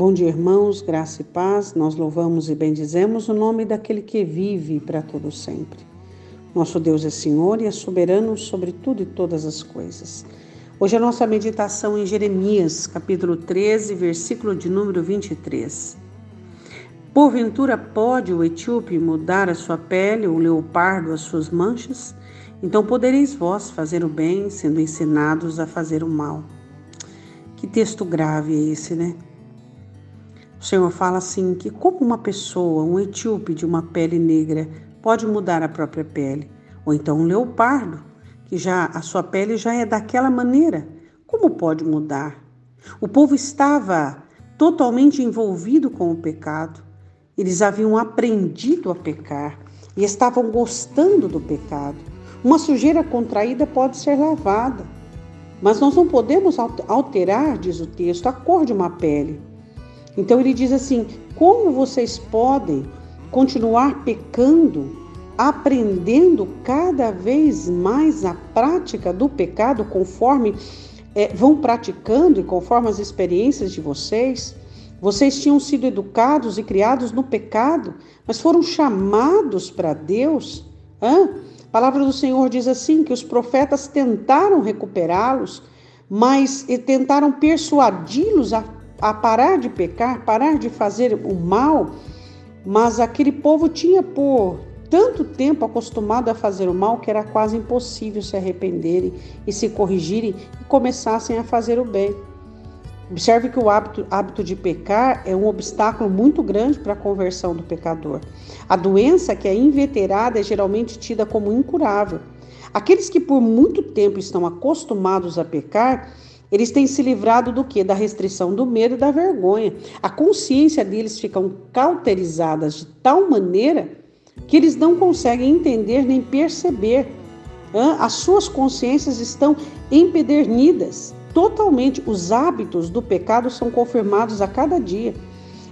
Bom dia, irmãos, graça e paz. Nós louvamos e bendizemos o nome daquele que vive para todo sempre. Nosso Deus é Senhor e é soberano sobre tudo e todas as coisas. Hoje a nossa meditação em Jeremias, capítulo 13, versículo de número 23. Porventura pode o etíope mudar a sua pele, o leopardo as suas manchas? Então podereis vós fazer o bem, sendo ensinados a fazer o mal. Que texto grave é esse, né? O Senhor fala assim que como uma pessoa, um etíope de uma pele negra, pode mudar a própria pele, ou então um leopardo, que já a sua pele já é daquela maneira, como pode mudar? O povo estava totalmente envolvido com o pecado. Eles haviam aprendido a pecar e estavam gostando do pecado. Uma sujeira contraída pode ser lavada, mas nós não podemos alterar, diz o texto, a cor de uma pele. Então ele diz assim: como vocês podem continuar pecando, aprendendo cada vez mais a prática do pecado conforme é, vão praticando e conforme as experiências de vocês? Vocês tinham sido educados e criados no pecado, mas foram chamados para Deus. Hã? A palavra do Senhor diz assim: que os profetas tentaram recuperá-los, mas tentaram persuadi-los a a parar de pecar, parar de fazer o mal, mas aquele povo tinha por tanto tempo acostumado a fazer o mal que era quase impossível se arrependerem e se corrigirem e começassem a fazer o bem. Observe que o hábito, hábito de pecar é um obstáculo muito grande para a conversão do pecador. A doença que é inveterada é geralmente tida como incurável. Aqueles que por muito tempo estão acostumados a pecar eles têm se livrado do que? Da restrição do medo e da vergonha. A consciência deles ficam cauterizadas de tal maneira que eles não conseguem entender nem perceber. As suas consciências estão empedernidas. Totalmente, os hábitos do pecado são confirmados a cada dia.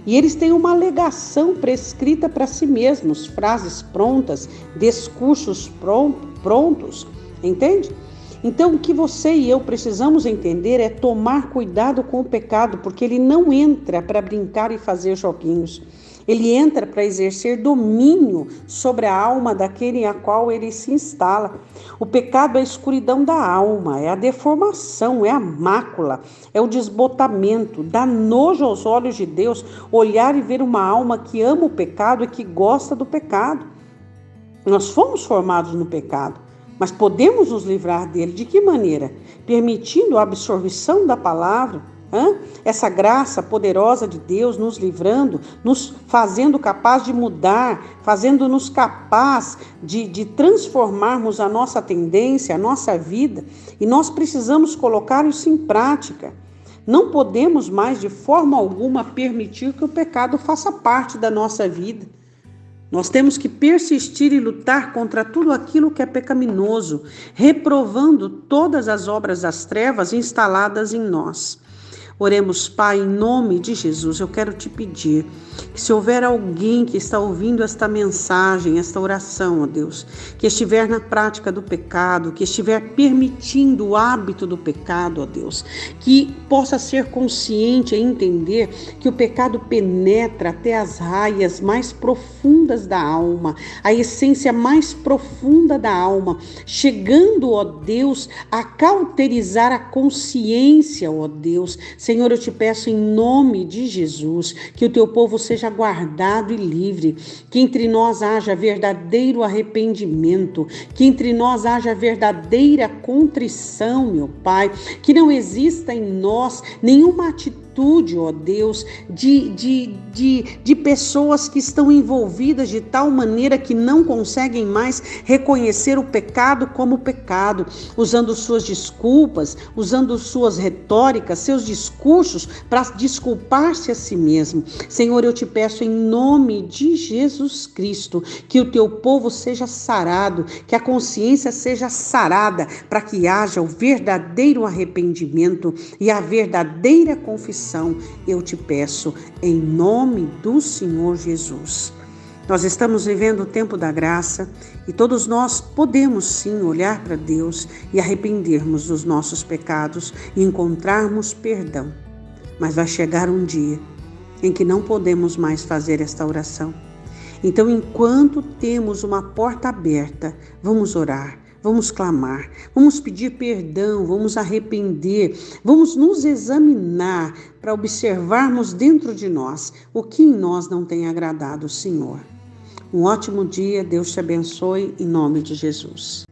E eles têm uma alegação prescrita para si mesmos, frases prontas, discursos prontos, entende? Então, o que você e eu precisamos entender é tomar cuidado com o pecado, porque ele não entra para brincar e fazer joguinhos. Ele entra para exercer domínio sobre a alma daquele a qual ele se instala. O pecado é a escuridão da alma, é a deformação, é a mácula, é o desbotamento. Dá nojo aos olhos de Deus olhar e ver uma alma que ama o pecado e que gosta do pecado. Nós fomos formados no pecado. Mas podemos nos livrar dele de que maneira? Permitindo a absorção da palavra, hein? essa graça poderosa de Deus nos livrando, nos fazendo capaz de mudar, fazendo-nos capaz de, de transformarmos a nossa tendência, a nossa vida, e nós precisamos colocar isso em prática. Não podemos mais, de forma alguma, permitir que o pecado faça parte da nossa vida. Nós temos que persistir e lutar contra tudo aquilo que é pecaminoso, reprovando todas as obras das trevas instaladas em nós. Oremos, Pai, em nome de Jesus. Eu quero te pedir que, se houver alguém que está ouvindo esta mensagem, esta oração, ó Deus, que estiver na prática do pecado, que estiver permitindo o hábito do pecado, ó Deus, que possa ser consciente e entender que o pecado penetra até as raias mais profundas da alma, a essência mais profunda da alma, chegando, ó Deus, a cauterizar a consciência, ó Deus Senhor, eu te peço em nome de Jesus que o teu povo seja guardado e livre, que entre nós haja verdadeiro arrependimento, que entre nós haja verdadeira contrição, meu Pai, que não exista em nós nenhuma atitude ó Deus, de, de, de, de pessoas que estão envolvidas de tal maneira que não conseguem mais reconhecer o pecado como pecado, usando suas desculpas, usando suas retóricas, seus discursos para desculpar-se a si mesmo. Senhor, eu te peço em nome de Jesus Cristo que o teu povo seja sarado, que a consciência seja sarada, para que haja o verdadeiro arrependimento e a verdadeira confissão eu te peço, em nome do Senhor Jesus. Nós estamos vivendo o tempo da graça e todos nós podemos sim olhar para Deus e arrependermos dos nossos pecados e encontrarmos perdão. Mas vai chegar um dia em que não podemos mais fazer esta oração. Então, enquanto temos uma porta aberta, vamos orar, vamos clamar, vamos pedir perdão, vamos arrepender, vamos nos examinar para observarmos dentro de nós o que em nós não tem agradado o Senhor. Um ótimo dia, Deus te abençoe em nome de Jesus.